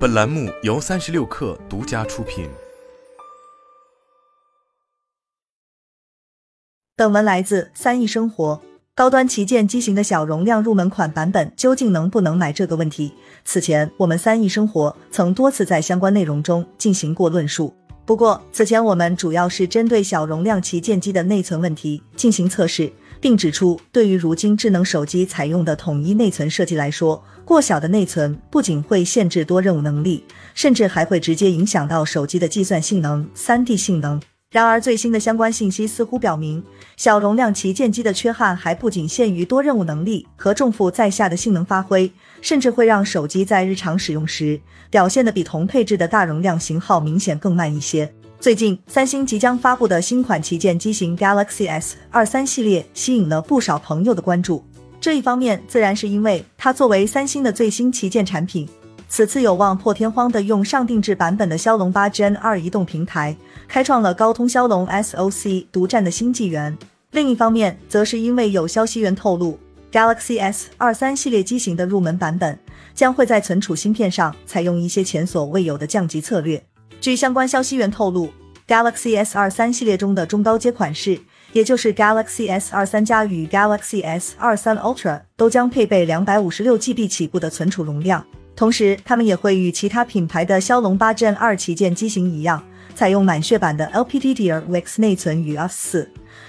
本栏目由三十六氪独家出品。本文来自三亿生活。高端旗舰机型的小容量入门款版本究竟能不能买？这个问题，此前我们三亿生活曾多次在相关内容中进行过论述。不过，此前我们主要是针对小容量旗舰机的内存问题进行测试，并指出，对于如今智能手机采用的统一内存设计来说，过小的内存不仅会限制多任务能力，甚至还会直接影响到手机的计算性能、三 D 性能。然而，最新的相关信息似乎表明，小容量旗舰机的缺憾还不仅限于多任务能力和重负在下的性能发挥，甚至会让手机在日常使用时表现的比同配置的大容量型号明显更慢一些。最近，三星即将发布的新款旗舰机型 Galaxy S 二三系列吸引了不少朋友的关注。这一方面自然是因为它作为三星的最新旗舰产品。此次有望破天荒的用上定制版本的骁龙八 Gen 二移动平台，开创了高通骁龙 SoC 独占的新纪元。另一方面，则是因为有消息源透露，Galaxy S 二三系列机型的入门版本将会在存储芯片上采用一些前所未有的降级策略。据相关消息源透露，Galaxy S 二三系列中的中高阶款式，也就是 Galaxy S 二三加与 Galaxy S 二三 Ultra，都将配备两百五十六 GB 起步的存储容量。同时，他们也会与其他品牌的骁龙八 Gen 二旗舰机型一样，采用满血版的 LPDDR5X 内存与 f 四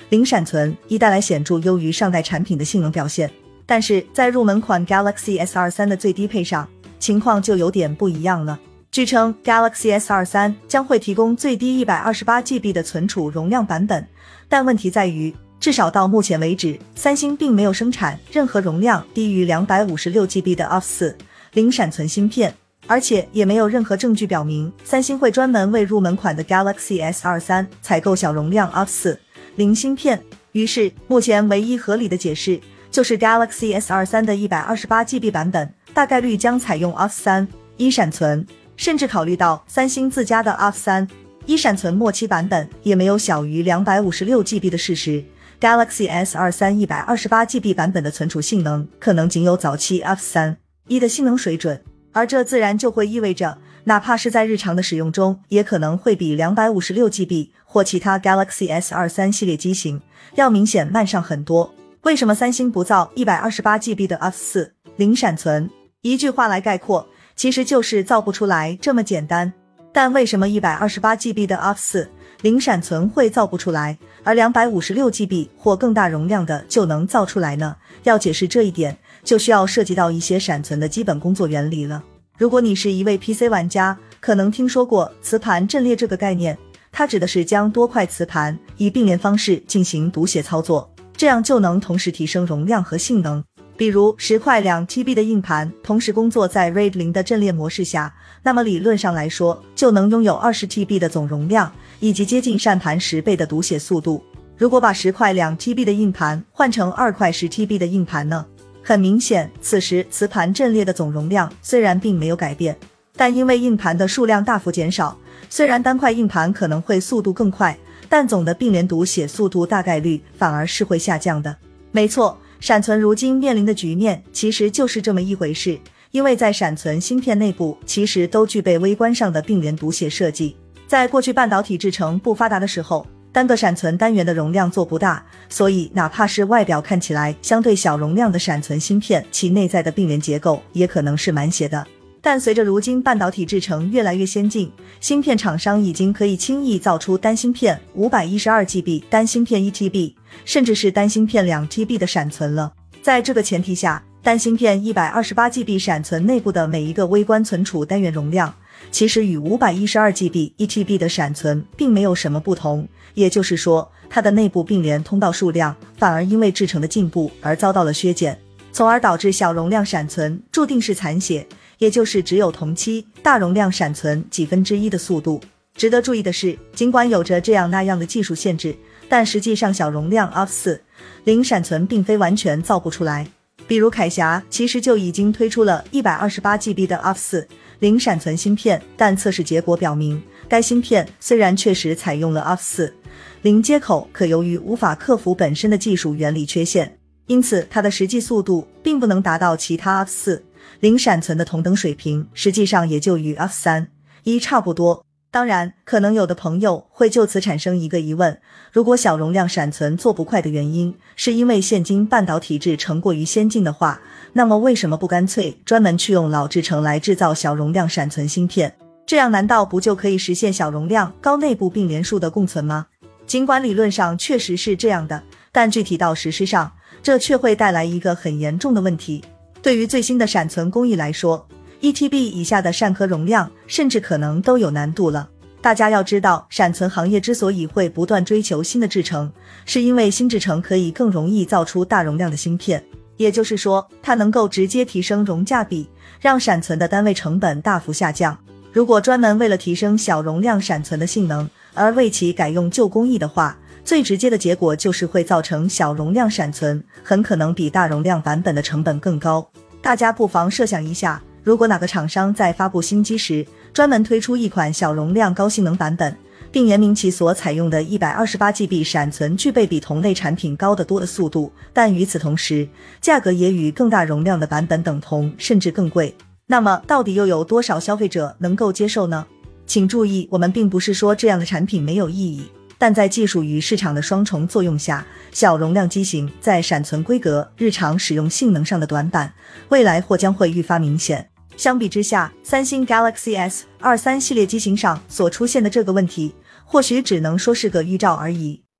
零闪存，一带来显著优于上代产品的性能表现。但是在入门款 Galaxy S 二三的最低配上，情况就有点不一样了。据称，Galaxy S 二三将会提供最低一百二十八 GB 的存储容量版本，但问题在于，至少到目前为止，三星并没有生产任何容量低于两百五十六 GB 的 o f f 四。零闪存芯片，而且也没有任何证据表明三星会专门为入门款的 Galaxy S 二三采购小容量 o f f 四零芯片。于是，目前唯一合理的解释就是 Galaxy S 二三的一百二十八 GB 版本大概率将采用 f 三一闪存，甚至考虑到三星自家的 f 三一闪存末期版本也没有小于两百五十六 GB 的事实，Galaxy S 二三一百二十八 GB 版本的存储性能可能仅有早期 f 三。一的性能水准，而这自然就会意味着，哪怕是在日常的使用中，也可能会比两百五十六 GB 或其他 Galaxy S 二三系列机型要明显慢上很多。为什么三星不造一百二十八 GB 的 f 四零闪存？一句话来概括，其实就是造不出来这么简单。但为什么一百二十八 GB 的 f 四零闪存会造不出来，而两百五十六 GB 或更大容量的就能造出来呢？要解释这一点。就需要涉及到一些闪存的基本工作原理了。如果你是一位 PC 玩家，可能听说过磁盘阵列这个概念，它指的是将多块磁盘以并联方式进行读写操作，这样就能同时提升容量和性能。比如十块两 TB 的硬盘同时工作在 RAID 零的阵列模式下，那么理论上来说就能拥有二十 TB 的总容量以及接近扇盘十倍的读写速度。如果把十块两 TB 的硬盘换成二块十 TB 的硬盘呢？很明显，此时磁盘阵列的总容量虽然并没有改变，但因为硬盘的数量大幅减少，虽然单块硬盘可能会速度更快，但总的并联读写速度大概率反而是会下降的。没错，闪存如今面临的局面其实就是这么一回事，因为在闪存芯片内部其实都具备微观上的并联读写设计，在过去半导体制程不发达的时候。单个闪存单元的容量做不大，所以哪怕是外表看起来相对小容量的闪存芯片，其内在的并联结构也可能是满血的。但随着如今半导体制程越来越先进，芯片厂商已经可以轻易造出单芯片五百一十二 GB、单芯片一 TB，甚至是单芯片两 TB 的闪存了。在这个前提下，单芯片一百二十八 GB 闪存内部的每一个微观存储单元容量。其实与五百一十二 GB、一 TB 的闪存并没有什么不同，也就是说，它的内部并联通道数量反而因为制程的进步而遭到了削减，从而导致小容量闪存注定是残血，也就是只有同期大容量闪存几分之一的速度。值得注意的是，尽管有着这样那样的技术限制，但实际上小容量 f 四零闪存并非完全造不出来。比如铠侠其实就已经推出了一百二十八 GB 的 f 四零闪存芯片，但测试结果表明，该芯片虽然确实采用了 f 四零接口，可由于无法克服本身的技术原理缺陷，因此它的实际速度并不能达到其他 f 四零闪存的同等水平，实际上也就与 F 三一差不多。当然，可能有的朋友会就此产生一个疑问：如果小容量闪存做不快的原因是因为现今半导体制程过于先进的话，那么为什么不干脆专门去用老制程来制造小容量闪存芯片？这样难道不就可以实现小容量、高内部并联数的共存吗？尽管理论上确实是这样的，但具体到实施上，这却会带来一个很严重的问题。对于最新的闪存工艺来说，一 TB 以下的闪壳容量，甚至可能都有难度了。大家要知道，闪存行业之所以会不断追求新的制程，是因为新制程可以更容易造出大容量的芯片，也就是说，它能够直接提升容价比，让闪存的单位成本大幅下降。如果专门为了提升小容量闪存的性能而为其改用旧工艺的话，最直接的结果就是会造成小容量闪存很可能比大容量版本的成本更高。大家不妨设想一下。如果哪个厂商在发布新机时，专门推出一款小容量高性能版本，并言明其所采用的一百二十八 GB 闪存具备比同类产品高得多的速度，但与此同时，价格也与更大容量的版本等同，甚至更贵，那么到底又有多少消费者能够接受呢？请注意，我们并不是说这样的产品没有意义，但在技术与市场的双重作用下，小容量机型在闪存规格、日常使用性能上的短板，未来或将会愈发明显。相比之下，三星 Galaxy S 二三系列机型上所出现的这个问题，或许只能说是个预兆而已。